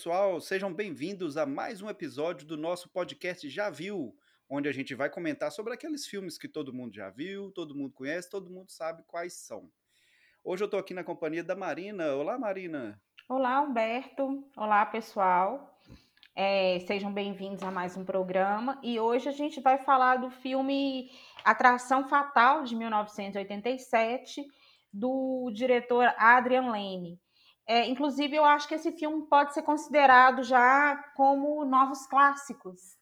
pessoal, sejam bem-vindos a mais um episódio do nosso podcast Já Viu, onde a gente vai comentar sobre aqueles filmes que todo mundo já viu, todo mundo conhece, todo mundo sabe quais são. Hoje eu estou aqui na companhia da Marina. Olá, Marina. Olá, Humberto. Olá, pessoal. É, sejam bem-vindos a mais um programa. E hoje a gente vai falar do filme Atração Fatal, de 1987, do diretor Adrian Lane. É, inclusive, eu acho que esse filme pode ser considerado já como novos clássicos.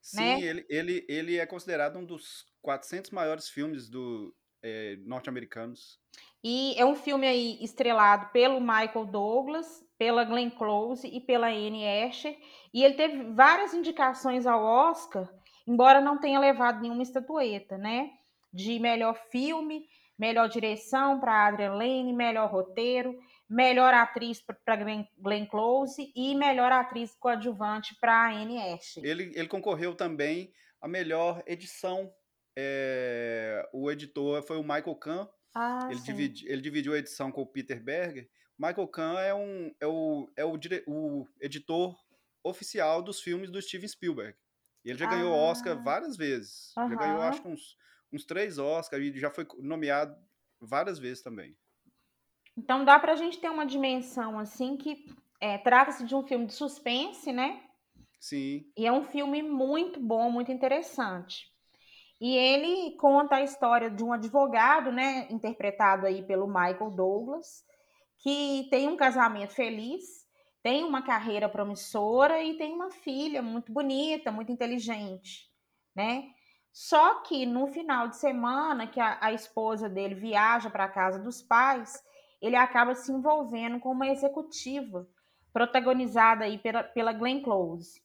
Sim, né? ele, ele, ele é considerado um dos 400 maiores filmes do é, norte-americanos. E é um filme aí estrelado pelo Michael Douglas, pela Glenn Close e pela Anne Asher. E ele teve várias indicações ao Oscar, embora não tenha levado nenhuma estatueta, né? De melhor filme, melhor direção para Adrian Lane, melhor roteiro melhor atriz para Glenn, Glenn Close e melhor atriz coadjuvante para Anne Ashe. Ele, ele concorreu também a melhor edição. É, o editor foi o Michael Kahn. Ah, ele, dividi, ele dividiu a edição com o Peter Berger. Michael Kahn é, um, é, o, é o, dire, o editor oficial dos filmes do Steven Spielberg. Ele já ah. ganhou Oscar várias vezes. Já ganhou, acho que uns, uns três Oscars e já foi nomeado várias vezes também. Então dá para a gente ter uma dimensão assim que é, trata-se de um filme de suspense, né? Sim. E é um filme muito bom, muito interessante. E ele conta a história de um advogado, né, interpretado aí pelo Michael Douglas, que tem um casamento feliz, tem uma carreira promissora e tem uma filha muito bonita, muito inteligente, né? Só que no final de semana que a, a esposa dele viaja para a casa dos pais, ele acaba se envolvendo com uma executiva protagonizada aí pela, pela Glenn Close.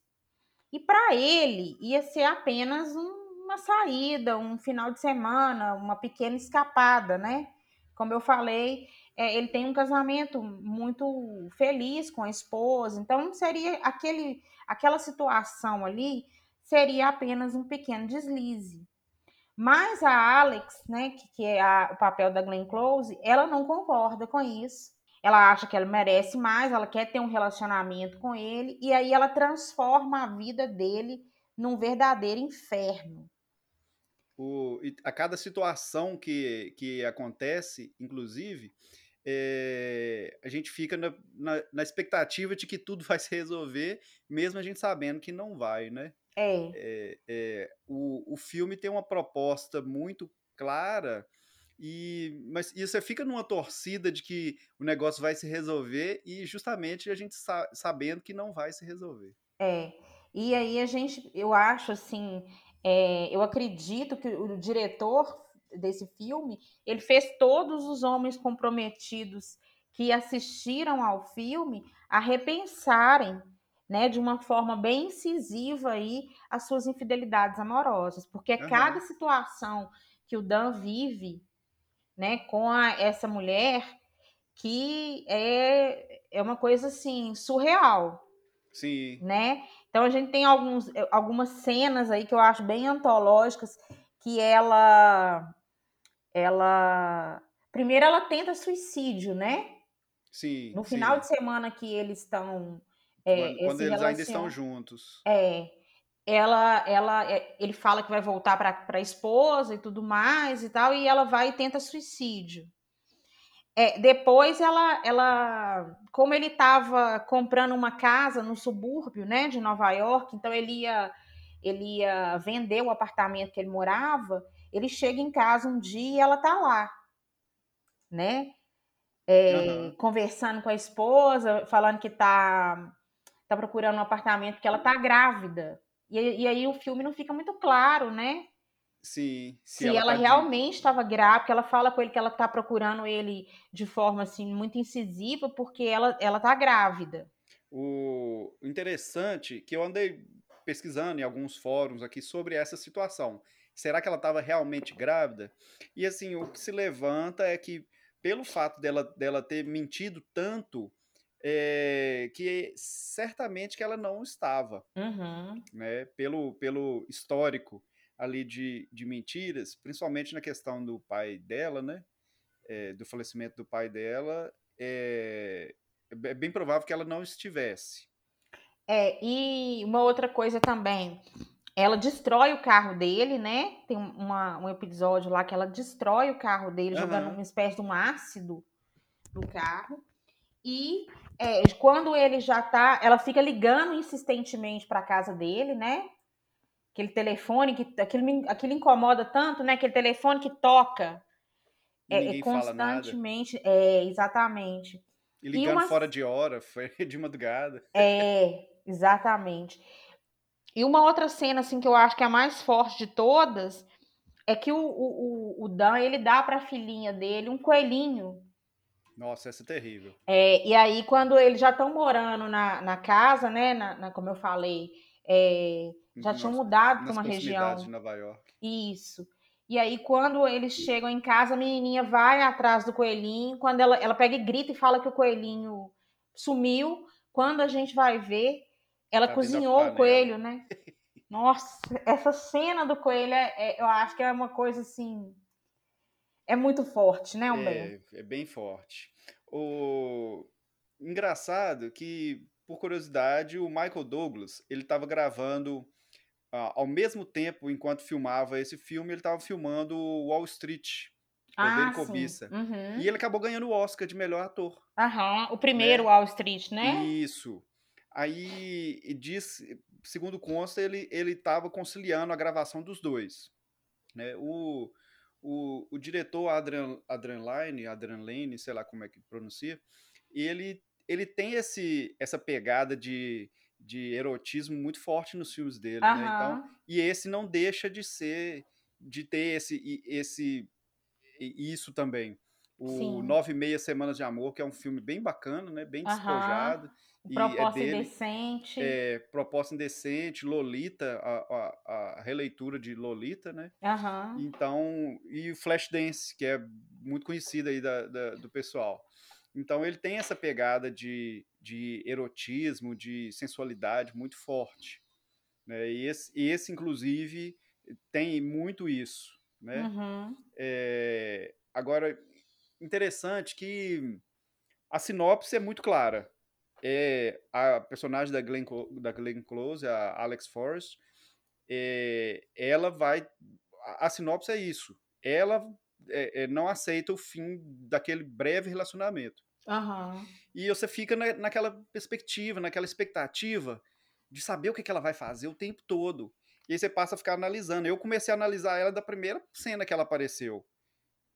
E para ele ia ser apenas um, uma saída, um final de semana, uma pequena escapada, né? Como eu falei, é, ele tem um casamento muito feliz com a esposa, então seria aquele, aquela situação ali seria apenas um pequeno deslize. Mas a Alex, né, que, que é a, o papel da Glenn Close, ela não concorda com isso. Ela acha que ela merece mais, ela quer ter um relacionamento com ele, e aí ela transforma a vida dele num verdadeiro inferno. O, a cada situação que, que acontece, inclusive, é, a gente fica na, na, na, expectativa de que tudo vai se resolver, mesmo a gente sabendo que não vai, né? É. é, é o, o filme tem uma proposta muito clara, e mas e você fica numa torcida de que o negócio vai se resolver e justamente a gente sa sabendo que não vai se resolver. É. E aí a gente, eu acho assim, é, eu acredito que o diretor desse filme, ele fez todos os homens comprometidos que assistiram ao filme a repensarem né, de uma forma bem incisiva aí as suas infidelidades amorosas, porque uhum. cada situação que o Dan vive, né, com a, essa mulher que é, é uma coisa assim surreal. Sim. Né? Então a gente tem alguns, algumas cenas aí que eu acho bem antológicas que ela ela primeiro ela tenta suicídio, né? Sim. No final sim. de semana que eles estão é, quando eles ainda estão juntos. É. Ela, ela, é, ele fala que vai voltar para a esposa e tudo mais e tal, e ela vai e tenta suicídio. É, depois ela, ela, como ele estava comprando uma casa no subúrbio, né, de Nova York, então ele ia, ele ia vender o apartamento que ele morava. Ele chega em casa um dia e ela tá lá, né, é, uhum. conversando com a esposa, falando que tá tá procurando um apartamento porque ela tá grávida. E, e aí o filme não fica muito claro, né? Sim. Se, se ela, ela tá realmente estava de... grávida, porque ela fala com ele que ela tá procurando ele de forma assim muito incisiva porque ela ela tá grávida. O interessante que eu andei pesquisando em alguns fóruns aqui sobre essa situação. Será que ela estava realmente grávida? E assim, o que se levanta é que pelo fato dela, dela ter mentido tanto, é, que certamente que ela não estava, uhum. né? Pelo, pelo histórico ali de, de mentiras, principalmente na questão do pai dela, né? É, do falecimento do pai dela, é, é bem provável que ela não estivesse. É, e uma outra coisa também, ela destrói o carro dele, né? Tem uma, um episódio lá que ela destrói o carro dele, uhum. jogando uma espécie de um ácido no carro. E é, quando ele já tá, ela fica ligando insistentemente para casa dele, né? Aquele telefone que aquilo, aquilo incomoda tanto, né? Aquele telefone que toca é, é constantemente, é exatamente. E ligando e uma... fora de hora, foi de madrugada. É, exatamente. E uma outra cena, assim, que eu acho que é a mais forte de todas, é que o, o, o Dan, ele dá pra filhinha dele um coelhinho. Nossa, essa é terrível. É, e aí, quando eles já estão morando na, na casa, né, na, na como eu falei, é, já tinham mudado para uma região. de Nova York. Isso. E aí, quando eles chegam em casa, a menininha vai atrás do coelhinho. Quando ela, ela pega e grita e fala que o coelhinho sumiu. Quando a gente vai ver, ela tá cozinhou o coelho, né? Nossa, essa cena do coelho, é, é, eu acho que é uma coisa assim. É muito forte, né, Humberto? É, é bem forte. O engraçado que, por curiosidade, o Michael Douglas ele estava gravando uh, ao mesmo tempo, enquanto filmava esse filme, ele estava filmando Wall Street, ah, Cobiça. Uhum. E ele acabou ganhando o Oscar de melhor ator. Aham, o primeiro né? Wall Street, né? Isso. Aí diz, segundo consta, ele ele estava conciliando a gravação dos dois, né? O, o, o diretor Adrian Adrian Line, Adrian Lane, sei lá como é que pronuncia, ele ele tem esse essa pegada de, de erotismo muito forte nos filmes dele, né? Então, e esse não deixa de ser de ter esse esse isso também. O Sim. Nove e Meia Semanas de Amor, que é um filme bem bacana, né? Bem despojado. Proposta é dele, indecente. É, Proposta indecente, Lolita, a, a, a, releitura de Lolita, né? Uhum. Então, e o Flashdance, que é muito conhecido aí da, da, do pessoal. Então ele tem essa pegada de, de erotismo, de sensualidade muito forte. Né? E esse, esse, inclusive, tem muito isso. Né? Uhum. É, agora, interessante que a sinopse é muito clara é a personagem da Glenn, da Glenn Close, a Alex Forrest, é, ela vai. A, a, sinopse é isso. Ela é, é, não aceita o fim daquele breve relacionamento. Uhum. E você fica na, naquela perspectiva, naquela expectativa de saber o que, que ela vai fazer o tempo todo. E aí você passa a ficar analisando. Eu comecei a analisar ela da primeira cena que ela apareceu.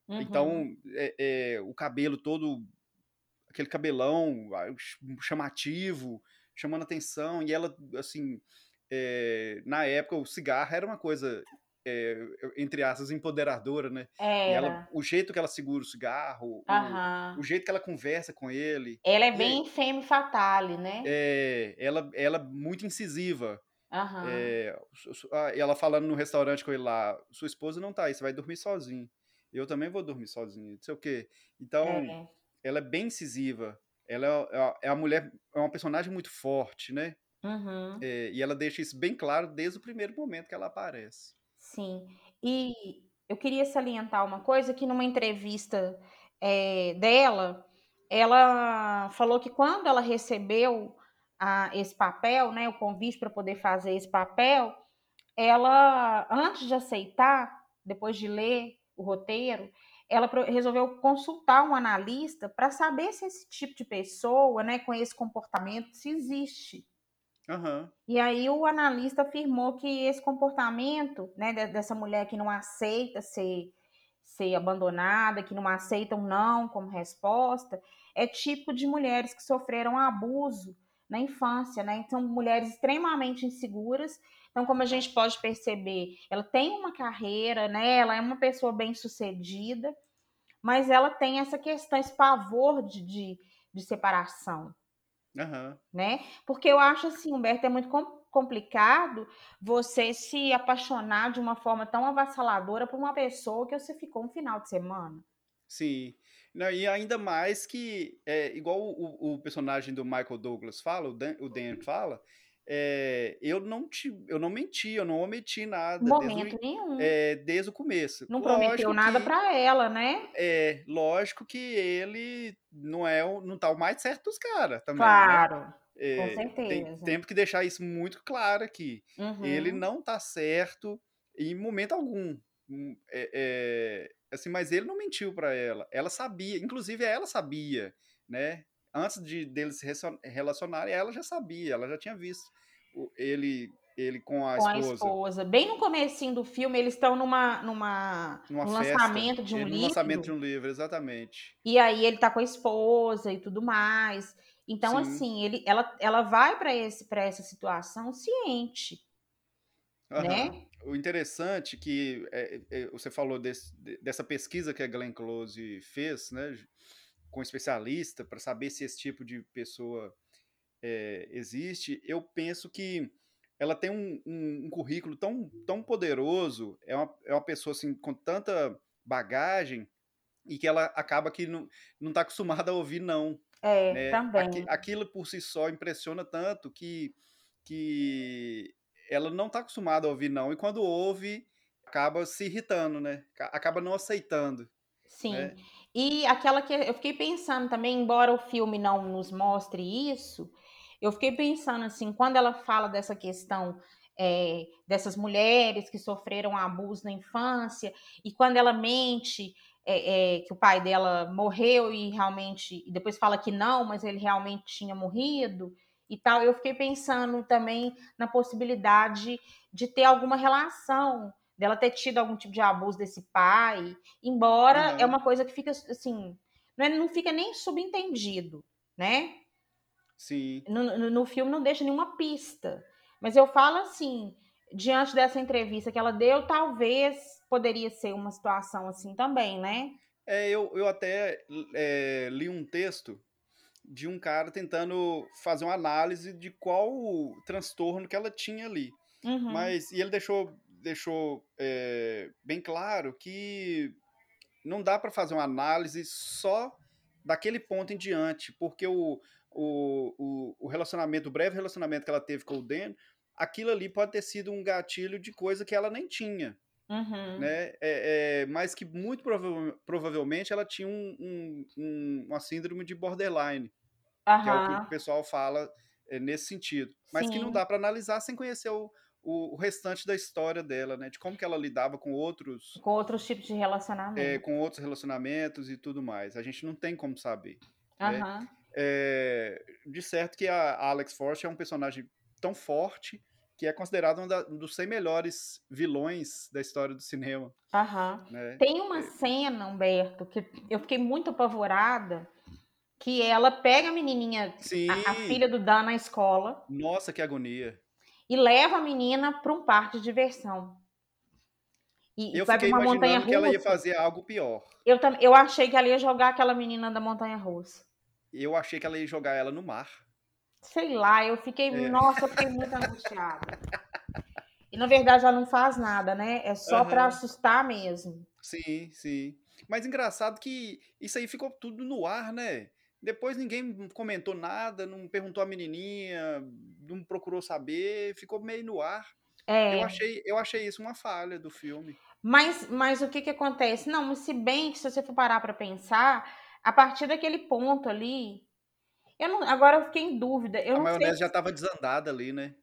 Uhum. Então, é, é, o cabelo todo aquele cabelão chamativo, chamando atenção, e ela, assim, é, na época o cigarro era uma coisa, é, entre aspas, empoderadora, né? Era. Ela, o jeito que ela segura o cigarro, o, o, jeito que ela conversa com ele. Ela é bem e, femme fatale, né? É, ela, ela é muito incisiva. Uhum. É, ela falando no restaurante com ele lá, sua esposa não tá aí, você vai dormir sozinho. Eu também vou dormir sozinho, não sei o quê. Então, é ela é bem incisiva. Ela é, é a mulher, é uma personagem muito forte, né? Uhum. É, e ela deixa isso bem claro desde o primeiro momento que ela aparece. Sim. E eu queria salientar uma coisa que numa entrevista é, dela, ela falou que quando ela recebeu a, esse papel, né, o convite para poder fazer esse papel, ela, antes de aceitar, depois de ler o roteiro, ela resolveu consultar um analista para saber se esse tipo de pessoa, né, com esse comportamento, se existe. Uhum. E aí o analista afirmou que esse comportamento, né, dessa mulher que não aceita ser, ser abandonada, que não aceita um não como resposta, é tipo de mulheres que sofreram abuso na infância, né? Então, mulheres extremamente inseguras. Então, como a gente pode perceber, ela tem uma carreira, né? Ela é uma pessoa bem sucedida, mas ela tem essa questão, esse pavor de, de, de separação. Uhum. Né? Porque eu acho assim, Humberto, é muito complicado você se apaixonar de uma forma tão avassaladora por uma pessoa que você ficou um final de semana. Sim. Não, e ainda mais que, é, igual o, o, personagem do Michael Douglas fala, o Dan, o Dan fala, é, eu, não te, eu não menti, eu não omiti nada. Momento desde, nenhum. É, desde o começo. Não prometeu lógico nada que, para ela, né? É, lógico que ele não é não tá o mais certo dos caras também. Claro. Né? É, com certeza. Tem, temos que deixar isso muito claro aqui. Uhum. Ele não tá certo em momento algum. Hum, é, é, assim, mas ele não mentiu para ela. Ela sabia, inclusive ela sabia, né? Antes de deles se relacionarem, ela já sabia, ela já tinha visto ele ele com a com esposa. a esposa. Bem no comecinho do filme, eles estão numa, numa, numa festa, lançamento de um no livro. lançamento de um livro, exatamente. E aí ele tá com a esposa e tudo mais. Então, Sim. assim, ele, ela, ela vai para essa situação ciente. Uhum. Né? O interessante que é, é, você falou desse, dessa pesquisa que a Glenn Close fez, né, com especialista, para saber se esse tipo de pessoa é, existe, eu penso que ela tem um, um, um, currículo tão, tão poderoso, é uma, é uma pessoa assim, com tanta bagagem e que ela acaba que não está acostumada a ouvir não. É, né? também. Aqui, aquilo por si só impressiona tanto que, que ela não está acostumada a ouvir não, e quando ouve, acaba se irritando, né? Acaba não aceitando. Sim. Né? E aquela que eu fiquei pensando também, embora o filme não nos mostre isso, eu fiquei pensando assim, quando ela fala dessa questão é, dessas mulheres que sofreram abuso na infância, e quando ela mente é, é, que o pai dela morreu e realmente, e depois fala que não, mas ele realmente tinha morrido e tal, eu fiquei pensando também na possibilidade de ter alguma relação dela ter tido algum tipo de abuso desse pai, embora uhum. é uma coisa que fica assim, não, é, não fica nem subentendido, né? Sim. No, no, no, filme não deixa nenhuma pista. Mas eu falo assim, diante dessa entrevista que ela deu, talvez poderia ser uma situação assim também, né? É, eu, eu até é, li um texto de um cara tentando fazer uma análise de qual transtorno que ela tinha ali. Uhum. Mas, e ele deixou, deixou é, bem claro que não dá para fazer uma análise só daquele ponto em diante, porque o, o, o, relacionamento, o breve relacionamento que ela teve com o Dan, aquilo ali pode ter sido um gatilho de coisa que ela nem tinha. Uhum. Né? É, é, mas que muito prova provavelmente ela tinha um, um, um, uma síndrome de borderline, uhum. que é o que o pessoal fala é, nesse sentido. Mas Sim. que não dá para analisar sem conhecer o, o, o, restante da história dela, né? De como que ela lidava com outros... Com outros tipos de relacionamento. É, com outros relacionamentos e tudo mais. A gente não tem como saber. Uhum. Né? É, de certo que a Alex Force é um personagem tão forte que é considerado um, da, um, dos 100 melhores vilões da história do cinema. Aham. Né? Tem uma é. cena, Humberto, que eu fiquei muito apavorada, que ela pega a menininha, a, a, filha do Dan na escola. Nossa, que agonia. E leva a menina para um parque de diversão. E, eu fiquei uma imaginando montanha que ela ia fazer algo pior. Eu, eu achei que ela ia jogar aquela menina da montanha russa. Eu achei que ela ia jogar ela no mar. Sei lá, eu fiquei, é. nossa, eu fiquei muito angustiada. E na verdade ela não faz nada, né? É só uhum. para assustar mesmo. Sim, sim. Mas engraçado que isso aí ficou tudo no ar, né? Depois ninguém comentou nada, não perguntou a menininha, não procurou saber, ficou meio no ar. É. Eu achei, eu achei isso uma falha do filme. Mas, mas o que que acontece? Não, se bem que se você for parar para pensar, a partir daquele ponto ali, eu não, agora eu fiquei em dúvida. Eu a maionese já estava desandada ali, né?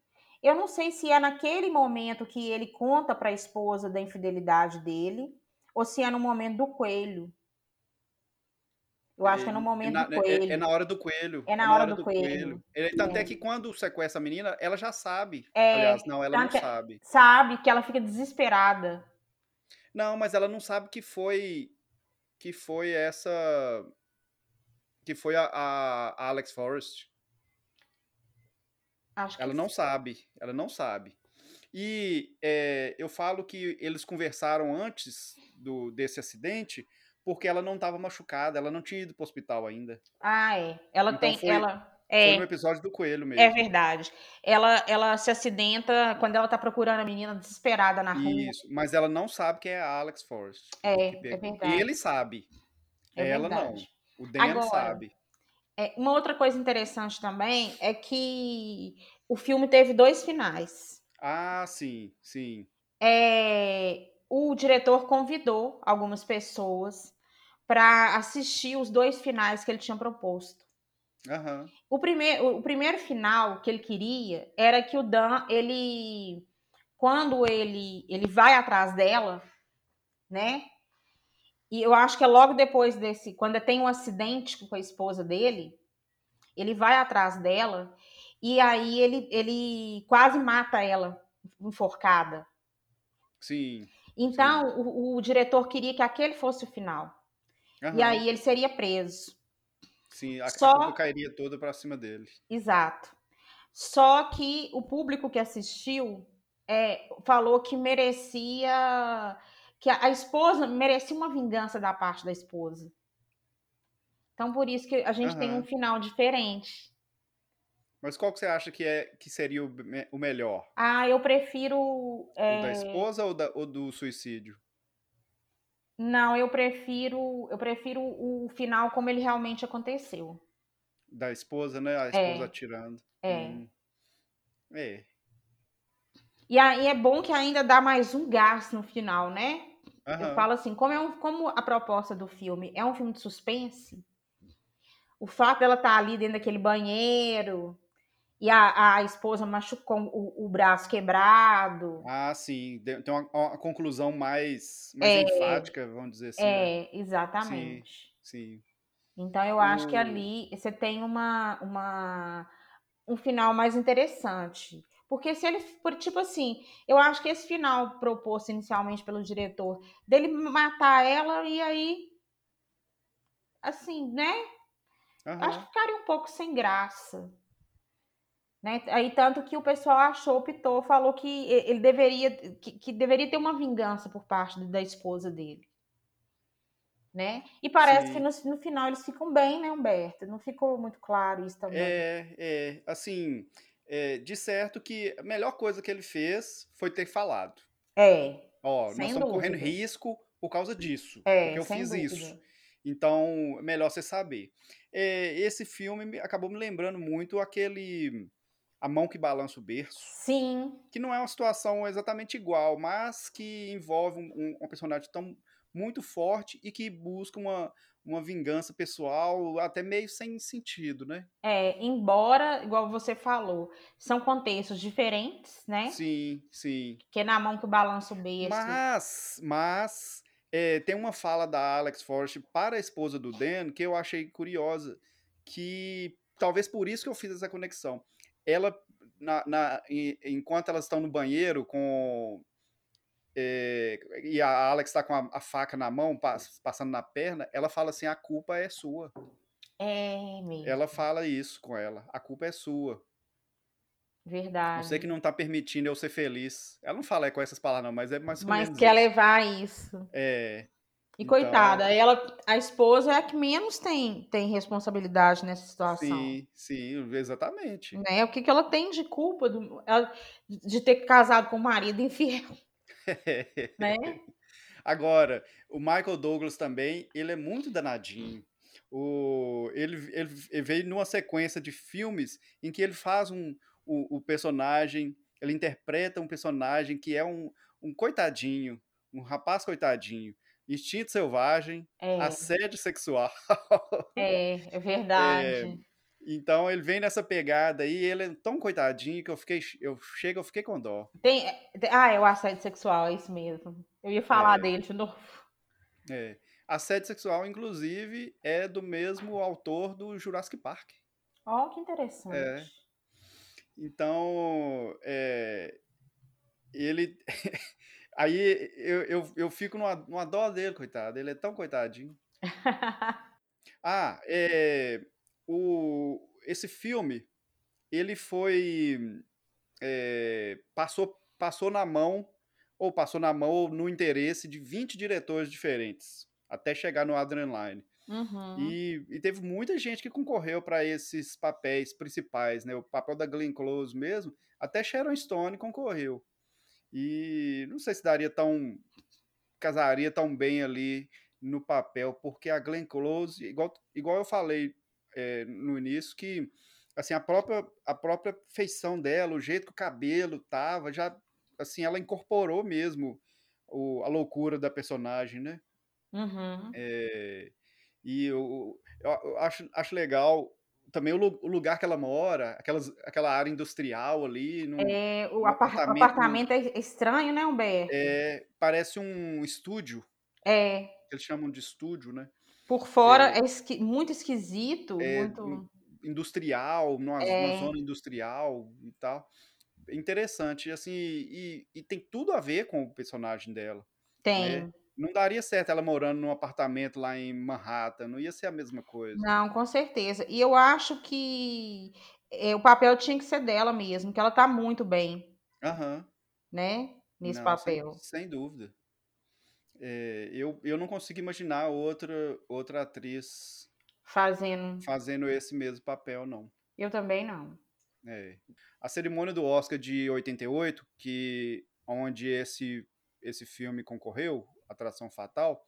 Eu não sei se é naquele momento que ele conta para a esposa da infidelidade dele, ou se é no momento do coelho. Eu acho que é no momento na, do coelho. É, é, na hora do coelho. É na, é na hora, hora, do, do coelho. coelho. Ele, tanto é. é. que quando sequestra a menina, ela já sabe. É, Aliás, não, ela não sabe. Sabe que ela fica desesperada. Não, mas ela não sabe que foi que foi essa que foi a, a Alex Forrest. Acho que ela não sabe, ela não sabe. E é, eu falo que eles conversaram antes do, desse acidente porque ela não estava machucada, ela não tinha ido para o hospital ainda. Ah, é. Ela então tem. Foi, ela, é, foi no episódio do coelho mesmo. É verdade. Ela, ela se acidenta quando ela tá procurando a menina desesperada na rua. Isso, mas ela não sabe que é a Alex Forrest. É, é verdade. Ele sabe. É ela verdade. não. O Dan Agora, sabe. É, uma outra coisa interessante também é que o filme teve dois finais. Ah, sim, sim. É, o diretor convidou algumas pessoas para assistir os dois finais que ele tinha proposto. Aham. O, primeiro, o primeiro final que ele queria era que o Dan, ele. Quando ele, ele vai atrás dela, né? E eu acho que é logo depois desse. Quando tem um acidente com a esposa dele, ele vai atrás dela e aí ele, ele quase mata ela enforcada. Sim. Então, o, o diretor queria que aquele fosse o final. Aham. E aí ele seria preso. Sim, a, Só- culpa cairia toda pra cima dele. Exato. Só que o público que assistiu é, falou que merecia. que a, esposa merecia uma vingança da parte da esposa. Então, por isso que a gente tem Aham. um final diferente. Mas qual que você acha que, é, que seria o, o melhor? Ah, eu prefiro. O é, da esposa ou, da- ou do suicídio? Não, eu prefiro. Eu prefiro o final como ele realmente aconteceu. Da esposa, né? A esposa É. atirando. É. Hum. É. E aí é bom que ainda dá mais um gás no final, né? Eu Aham. falo assim, como, é um, como a proposta do filme é um filme de suspense, o fato dela estar ali dentro daquele banheiro e a, a esposa machucou o, o braço quebrado. Ah, sim. Tem uma, uma conclusão mais, mais enfática, vamos dizer assim. né? É, exatamente. Sim. Então eu acho que ali você tem uma, uma um final mais interessante. Porque se ele, por tipo assim, eu acho que esse final proposto inicialmente pelo diretor, dele matar ela e aí assim, né? Acho Aham. que ficaria um pouco sem graça. Né? Aí tanto que o pessoal achou, optou, falou que ele deveria que, que deveria ter uma vingança por parte da esposa dele. Né? E parece Sim. que no, no final eles ficam bem, né, Humberto? Não ficou muito claro isso também. É, é, assim, é, de certo que a melhor coisa que ele fez foi ter falado. É, Ó, nós estamos correndo dúvida. risco por causa disso, é, porque eu sem fiz dúvida. isso. Então, é melhor você saber. É, esse filme me- acabou me lembrando muito aquele A Mão que Balança o Berço, Sim, que não é uma situação exatamente igual, mas que envolve um, um- um personagem tão muito forte e que busca uma, uma vingança pessoal até meio sem sentido, né? é, embora, igual você falou, são contextos diferentes, né? Sim, sim. Que é na mão que balança o berço. Mas, mas é, tem uma fala da Alex Forrest para a esposa do Dan que eu achei curiosa, que talvez por isso que eu fiz essa conexão. Ela, na, na- enquanto elas estão no banheiro com é, e a Alex está com a, a faca na mão, pas- passando na perna, ela fala assim: a culpa é sua. É mesmo, Ela fala isso com ela: a culpa é sua. verdade. Você que não tá permitindo eu ser feliz. Ela não fala com essas palavras, não, mas é mais ou Mas quer isso. levar isso. É, E Então- coitada, ela, a esposa é a que menos tem, tem responsabilidade nessa situação. sim, sim, exatamente. Né? O que, que ela tem de culpa do, ela- de ter casado com o marido infiel, né? Agora, o Michael Douglas também, ele é muito danadinho. O, ele, ele, ele veio numa sequência de filmes em que ele faz um, o, o personagem, ele interpreta um personagem que é um, um coitadinho, um rapaz coitadinho. Instinto selvagem, É, assédio sexual. é, é verdade. Então ele vem nessa pegada aí, ele é tão coitadinho que eu fiquei, eu chego, eu fiquei com dó. Tem, ah, é o assédio sexual, é isso mesmo. Eu ia falar É. dele de novo. É. Assédio sexual, inclusive, é do mesmo autor do Jurassic Park. Ó, que interessante. É. Então, é, ele. Aí eu, eu, eu fico numa, numa dó dele, coitado. Ele é tão coitadinho. Ah, é, o, esse filme, ele foi. é, passou, passou na mão, ou passou na mão ou no interesse de 20 diretores diferentes, até chegar no Adrenaline. Uhum. E, e teve muita gente que concorreu para esses papéis principais, né? O papel da Glenn Close mesmo, até Sharon Stone concorreu. E não sei se daria tão casaria tão bem ali no papel, porque a Glenn Close, igual, igual eu falei é, no início, que assim, a própria, a própria feição dela, o jeito que o cabelo tava, já, assim, ela incorporou mesmo o, a loucura da personagem, né? Uhum. É, e eu, eu, eu acho, acho legal também o, o lugar que ela mora, aquelas, aquela área industrial ali, num, É, o apartamento, apartamento é estranho, né, Humberto? é, parece um estúdio, É, eles chamam de estúdio, né? por fora é esqui- muito esquisito, É, muito. industrial, numa, numa É, zona industrial e tal. Interessante, assim, e, e tem tudo a ver com o personagem dela, né? Não daria certo ela morando num apartamento lá em Manhattan, não ia ser a mesma coisa. Não, com certeza. E eu acho que é, o papel tinha que ser dela mesmo, que ela tá muito bem, Aham, né, nesse não, sem, papel. sem dúvida. É, eu, eu não consigo imaginar outra, outra atriz Fazendo. fazendo esse mesmo papel, não. Eu também não. É. A cerimônia do Oscar de 88, que onde esse esse filme concorreu, Atração Fatal,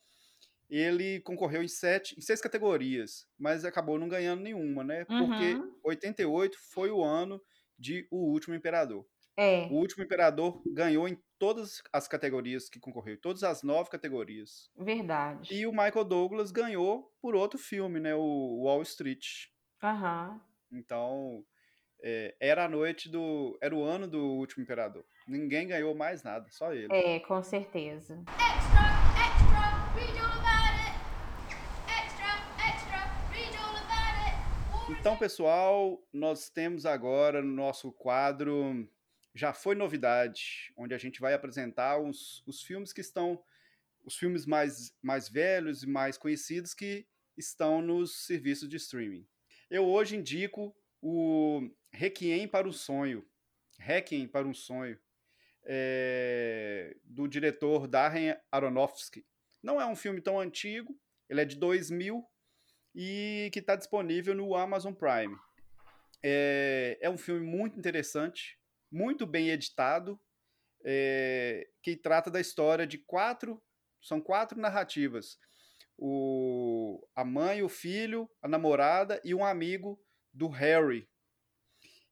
ele concorreu em sete, em seis categorias, mas acabou não ganhando nenhuma, né? Porque Uhum. 88 foi o ano de O Último Imperador. O É, Último Imperador ganhou em todas as categorias que concorreu, todas as nove categorias. verdade. E o Michael Douglas ganhou por outro filme, né? O Wall Street. Aham. Então, é, era a noite do. Era o ano do último imperador. Ninguém ganhou mais nada, só ele. É, com certeza. Extra, Então, pessoal, nós temos agora no nosso quadro Já Foi Novidade, onde a gente vai apresentar os, os filmes que estão. Os filmes mais, mais velhos e mais conhecidos que estão nos serviços de streaming. Eu hoje indico o Requiem para o Sonho. Requiem para um Sonho. é, do diretor Darren Aronofsky. Não é um filme tão antigo, ele é de 2000 e que está disponível no Amazon Prime. É, é um filme muito interessante, muito bem editado, é, que trata da história de quatro, são quatro narrativas. O, a mãe, o filho, a namorada e um amigo do Harry.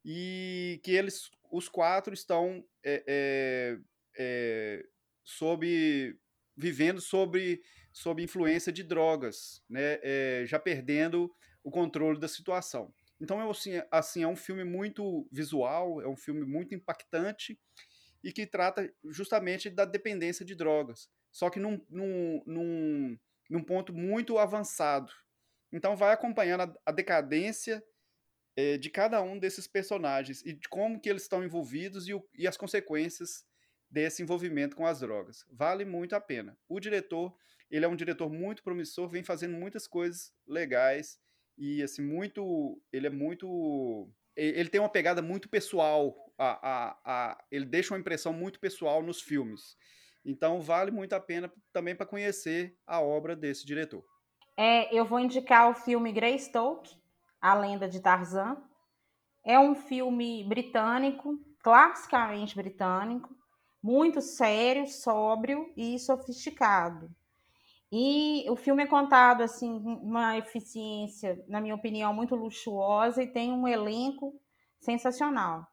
E que eles, os quatro, estão é, é, é, sob vivendo sobre, sob influência de drogas, né? É, já perdendo o controle da situação. Então, é, assim, assim, é um filme muito visual, é um filme muito impactante e que trata justamente da dependência de drogas, só que num, num, num, num ponto muito avançado. Então, vai acompanhando a, a decadência é, de cada um desses personagens e de como que eles estão envolvidos e, o, e as consequências desse envolvimento com as drogas. Vale muito a pena. O diretor, ele é um diretor muito promissor, vem fazendo muitas coisas legais e assim muito, ele é muito, ele tem uma pegada muito pessoal. A, a, a, ele deixa uma impressão muito pessoal nos filmes. Então vale muito a pena também para conhecer a obra desse diretor. É, eu vou indicar o filme Greystoke, A Lenda de Tarzan. É um filme britânico, classicamente britânico, muito sério, sóbrio e sofisticado. E o filme é contado assim, uma eficiência, na minha opinião, muito luxuosa e tem um elenco sensacional.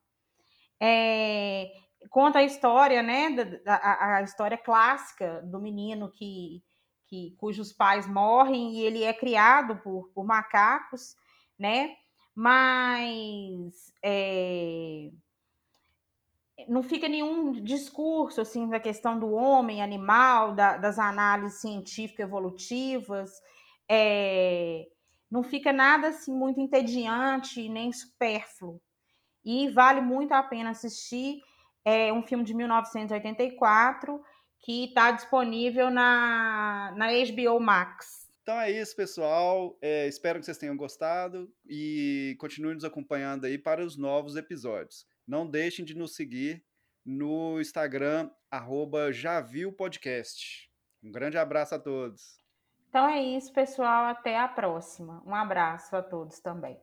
É, conta a história, né, da, a, a história clássica do menino que, que cujos pais morrem e ele é criado por, por macacos, né? Mas é, não fica nenhum discurso assim da questão do homem, animal, da, das análises científicas evolutivas. É, não fica nada assim muito entediante nem supérfluo. E vale muito a pena assistir. É um filme de 1984 que está disponível na, na HBO Max. Então é isso, pessoal. É, espero que vocês tenham gostado e continuem nos acompanhando aí para os novos episódios. Não deixem de nos seguir no Instagram, arroba. Um grande abraço a todos. Então é isso, pessoal. Até a próxima. Um abraço a todos também.